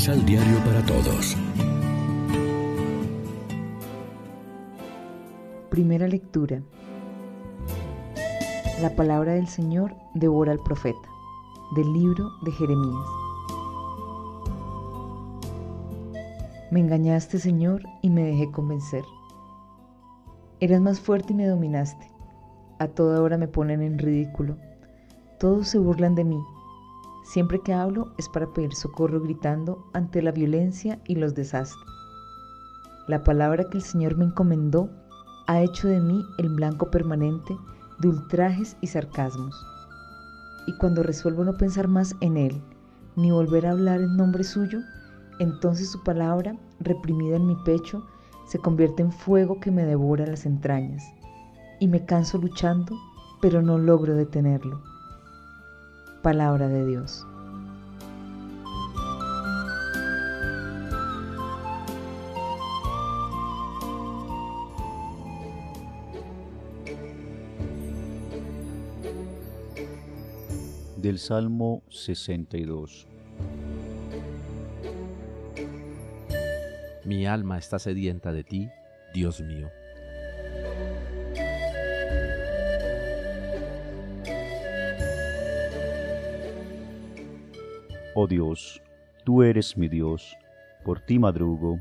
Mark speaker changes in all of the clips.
Speaker 1: Misal Diario para Todos.
Speaker 2: Primera lectura. La palabra del Señor devora al profeta. Del libro de Jeremías. Me engañaste, Señor, y me dejé convencer. Eras más fuerte y me dominaste. A toda hora me ponen en ridículo. Todos se burlan de mí. Siempre que hablo es para pedir socorro gritando ante la violencia y los desastres. La palabra que el Señor me encomendó ha hecho de mí el blanco permanente de ultrajes y sarcasmos. Y cuando resuelvo no pensar más en Él, ni volver a hablar en nombre suyo, entonces su palabra, reprimida en mi pecho, se convierte en fuego que me devora las entrañas, y me canso luchando, pero no logro detenerlo. Palabra de Dios.
Speaker 3: Del Salmo 62
Speaker 4: Mi alma está sedienta de ti, Dios mío.
Speaker 3: Oh Dios, tú eres mi Dios, por ti madrugo,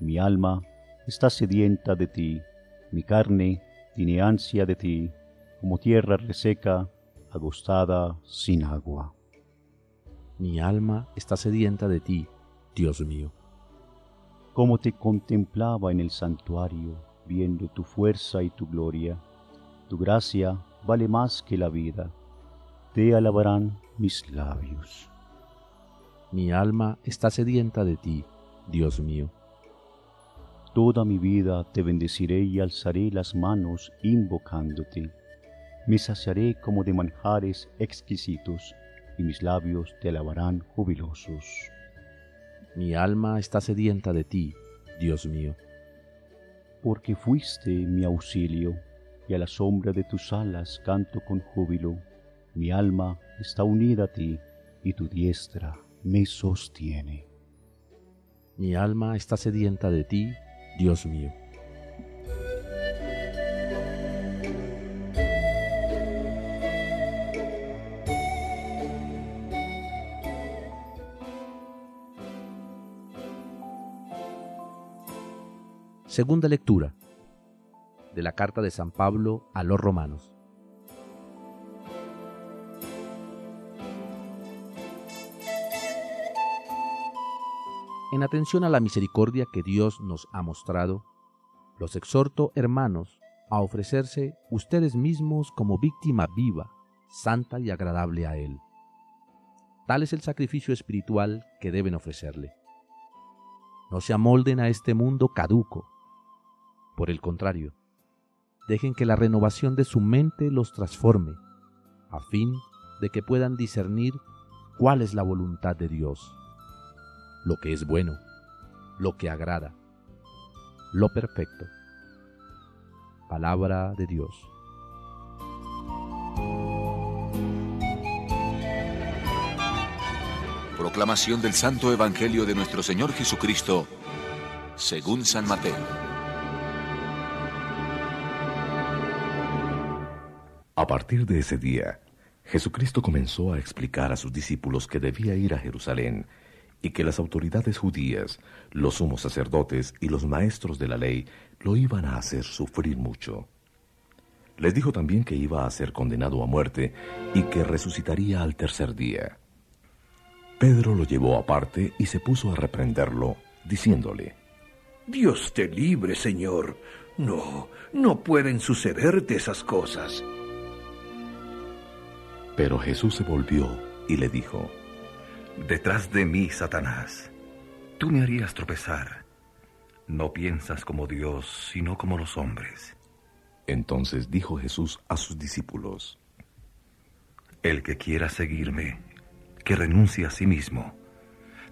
Speaker 3: mi alma está sedienta de ti, mi carne tiene ansia de ti, como tierra reseca, agostada sin agua.
Speaker 4: Mi alma está sedienta de ti, Dios mío.
Speaker 3: Como te contemplaba en el santuario, viendo tu fuerza y tu gloria, tu gracia vale más que la vida, te alabarán mis labios.
Speaker 4: Mi alma está sedienta de ti, Dios mío.
Speaker 3: Toda mi vida te bendeciré y alzaré las manos invocándote. Me saciaré como de manjares exquisitos, y mis labios te alabarán jubilosos.
Speaker 4: Mi alma está sedienta de ti, Dios mío.
Speaker 3: Porque fuiste mi auxilio, y a la sombra de tus alas canto con júbilo. Mi alma está unida a ti, y tu diestra me sostiene.
Speaker 4: Mi alma está sedienta de ti, Dios mío. Segunda lectura de la carta de San Pablo a los romanos. En atención a la misericordia que Dios nos ha mostrado, los exhorto, hermanos, a ofrecerse ustedes mismos como víctima viva, santa y agradable a Él. Tal es el sacrificio espiritual que deben ofrecerle. No se amolden a este mundo caduco. Por el contrario, dejen que la renovación de su mente los transforme, a fin de que puedan discernir cuál es la voluntad de Dios lo que es bueno, lo que agrada, lo perfecto. Palabra de Dios.
Speaker 5: Proclamación del Santo Evangelio de nuestro Señor Jesucristo, según San Mateo.
Speaker 6: A partir de ese día, Jesucristo comenzó a explicar a sus discípulos que debía ir a Jerusalén y que las autoridades judías, los sumos sacerdotes y los maestros de la ley lo iban a hacer sufrir mucho. Les dijo también que iba a ser condenado a muerte y que resucitaría al tercer día. Pedro lo llevó aparte y se puso a reprenderlo, diciéndole,
Speaker 7: Dios te libre, Señor. No, no pueden sucederte esas cosas.
Speaker 6: Pero Jesús se volvió y le dijo,
Speaker 8: Detrás de mí, Satanás, tú me harías tropezar. No piensas como Dios, sino como los hombres.
Speaker 6: Entonces dijo Jesús a sus discípulos,
Speaker 8: El que quiera seguirme, que renuncie a sí mismo,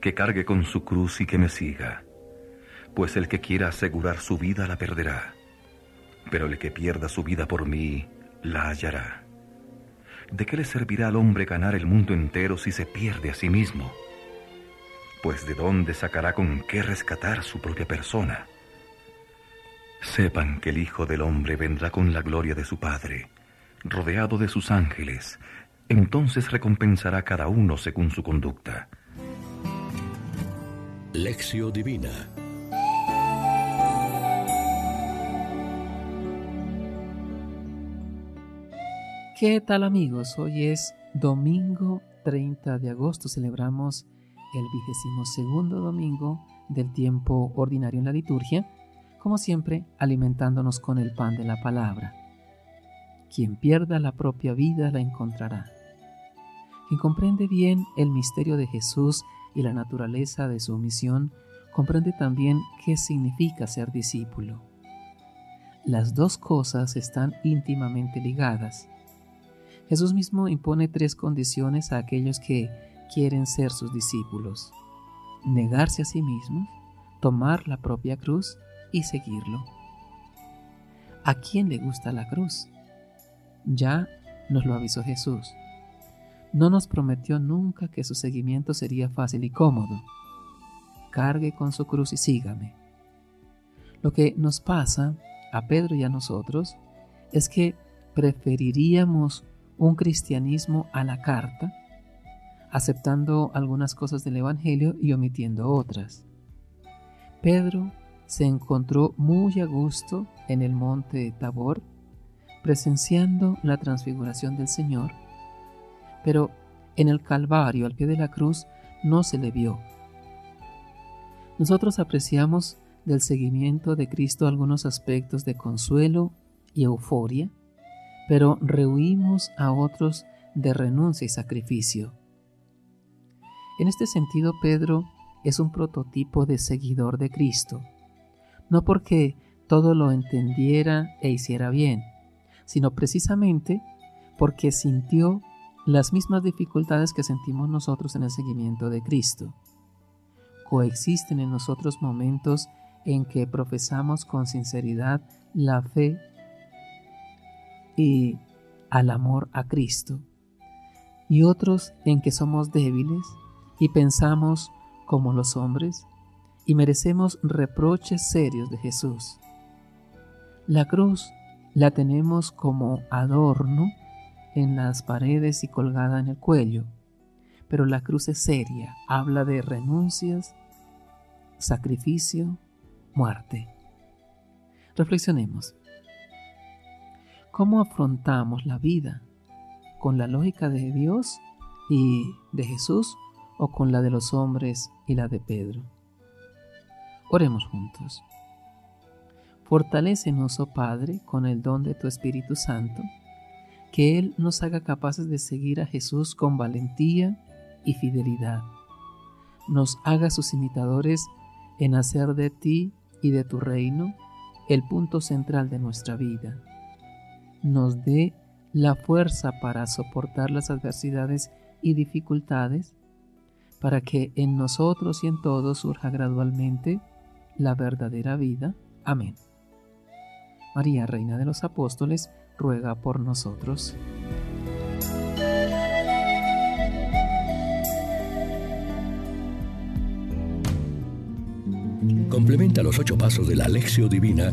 Speaker 8: que cargue con su cruz y que me siga, pues el que quiera asegurar su vida la perderá, pero el que pierda su vida por mí la hallará. ¿De qué le servirá al hombre ganar el mundo entero si se pierde a sí mismo? pues de dónde sacará con qué rescatar su propia persona. Sepan que el Hijo del Hombre vendrá con la gloria de su Padre, rodeado de sus ángeles, entonces recompensará cada uno según su conducta.
Speaker 1: Lección Divina
Speaker 9: ¿Qué tal amigos? Hoy es domingo 30 de agosto. Celebramos el vigésimo segundo domingo del tiempo ordinario en la liturgia, como siempre alimentándonos con el pan de la palabra. Quien pierda la propia vida la encontrará. Quien comprende bien el misterio de Jesús y la naturaleza de su misión, comprende también qué significa ser discípulo. Las dos cosas están íntimamente ligadas. Jesús mismo impone tres condiciones a aquellos que quieren ser sus discípulos. Negarse a sí mismos, tomar la propia cruz y seguirlo. ¿A quién le gusta la cruz? Ya nos lo avisó Jesús no nos prometió nunca que su seguimiento sería fácil y cómodo. Cargue con su cruz y sígame. Lo que nos pasa a Pedro y a nosotros es que preferiríamos un cristianismo a la carta, aceptando algunas cosas del Evangelio y omitiendo otras. Pedro se encontró muy a gusto en el monte Tabor, presenciando la transfiguración del Señor pero en el Calvario, al pie de la cruz, no se le vio. Nosotros apreciamos del seguimiento de Cristo algunos aspectos de consuelo y euforia, pero rehuimos a otros de renuncia y sacrificio. En este sentido, Pedro es un prototipo de seguidor de Cristo, no porque todo lo entendiera e hiciera bien, sino precisamente porque sintió las mismas dificultades que sentimos nosotros en el seguimiento de Cristo. Coexisten en nosotros momentos en que profesamos con sinceridad la fe y al amor a Cristo, y otros en que somos débiles y pensamos como los hombres y merecemos reproches serios de Jesús. La cruz la tenemos como adorno en las paredes y colgada en el cuello. Pero la cruz es seria, habla de renuncias, sacrificio, muerte. Reflexionemos. ¿Cómo afrontamos la vida? ¿Con la lógica de Dios y de Jesús o con la de los hombres y la de Pedro? Oremos juntos. Fortalécenos, oh Padre, con el don de tu Espíritu Santo que Él nos haga capaces de seguir a Jesús con valentía y fidelidad. Nos haga sus imitadores en hacer de ti y de tu reino el punto central de nuestra vida. Nos dé la fuerza para soportar las adversidades y dificultades, para que en nosotros y en todos surja gradualmente la verdadera vida. Amén. María, Reina de los Apóstoles, ruega por nosotros.
Speaker 1: Complementa los ocho pasos de la Alexio Divina